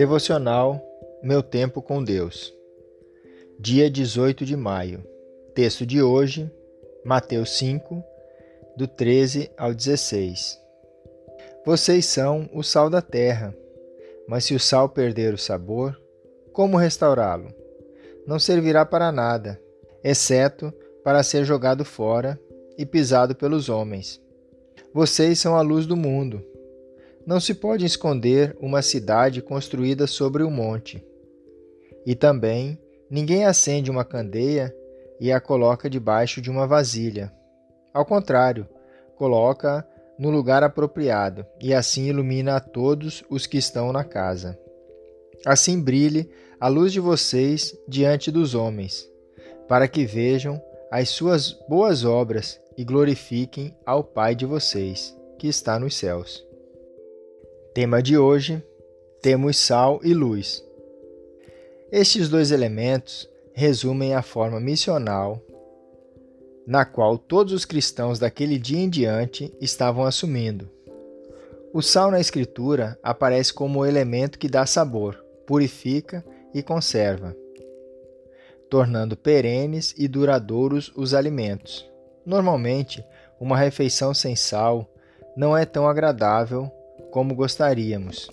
Devocional Meu Tempo com Deus. Dia 18 de maio. Texto de hoje, Mateus 5, do 13 ao 16. Vocês são o sal da terra, mas se o sal perder o sabor, como restaurá-lo? Não servirá para nada, exceto para ser jogado fora e pisado pelos homens. Vocês são a luz do mundo. Não se pode esconder uma cidade construída sobre um monte. E também ninguém acende uma candeia e a coloca debaixo de uma vasilha. Ao contrário, coloca no lugar apropriado e assim ilumina a todos os que estão na casa. Assim brilhe a luz de vocês diante dos homens, para que vejam as suas boas obras e glorifiquem ao Pai de vocês, que está nos céus. Tema de hoje: temos sal e luz. Estes dois elementos resumem a forma missional na qual todos os cristãos daquele dia em diante estavam assumindo. O sal na Escritura aparece como o elemento que dá sabor, purifica e conserva, tornando perenes e duradouros os alimentos. Normalmente, uma refeição sem sal não é tão agradável como gostaríamos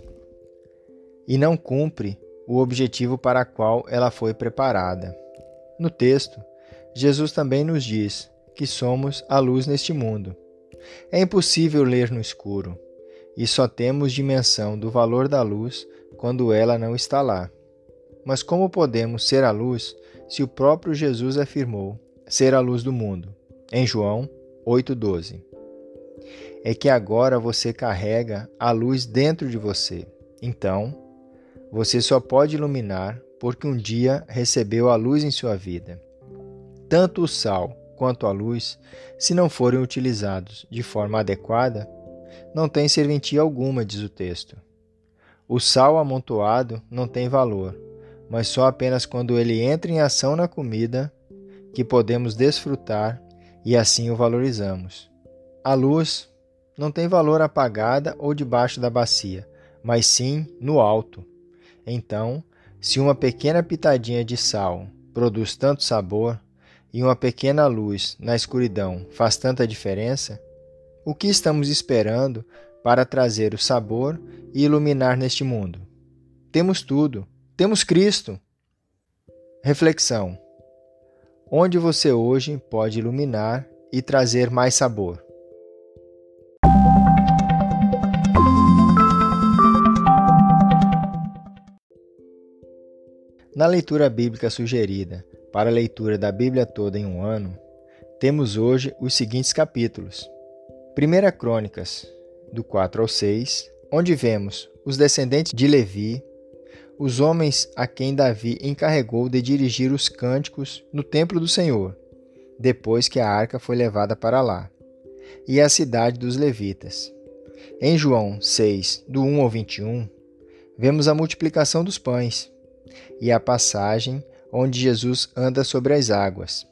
e não cumpre o objetivo para qual ela foi preparada. No texto, Jesus também nos diz que somos a luz neste mundo. É impossível ler no escuro e só temos dimensão do valor da luz quando ela não está lá. Mas como podemos ser a luz se o próprio Jesus afirmou ser a luz do mundo? Em João 8,12 é que agora você carrega a luz dentro de você. Então, você só pode iluminar porque um dia recebeu a luz em sua vida. Tanto o sal quanto a luz, se não forem utilizados de forma adequada, não têm serventia alguma, diz o texto. O sal amontoado não tem valor, mas só apenas quando ele entra em ação na comida que podemos desfrutar e assim o valorizamos. A luz não tem valor apagada ou debaixo da bacia, mas sim no alto. Então, se uma pequena pitadinha de sal produz tanto sabor e uma pequena luz na escuridão faz tanta diferença, o que estamos esperando para trazer o sabor e iluminar neste mundo? Temos tudo, temos Cristo. Reflexão: Onde você hoje pode iluminar e trazer mais sabor? Na leitura bíblica sugerida para a leitura da Bíblia toda em um ano, temos hoje os seguintes capítulos. 1 Crônicas, do 4 ao 6, onde vemos os descendentes de Levi, os homens a quem Davi encarregou de dirigir os cânticos no templo do Senhor, depois que a arca foi levada para lá, e a cidade dos levitas. Em João 6, do 1 ao 21, vemos a multiplicação dos pães e a passagem onde Jesus anda sobre as águas.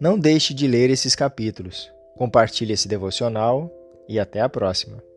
Não deixe de ler esses capítulos. Compartilhe esse devocional e até a próxima.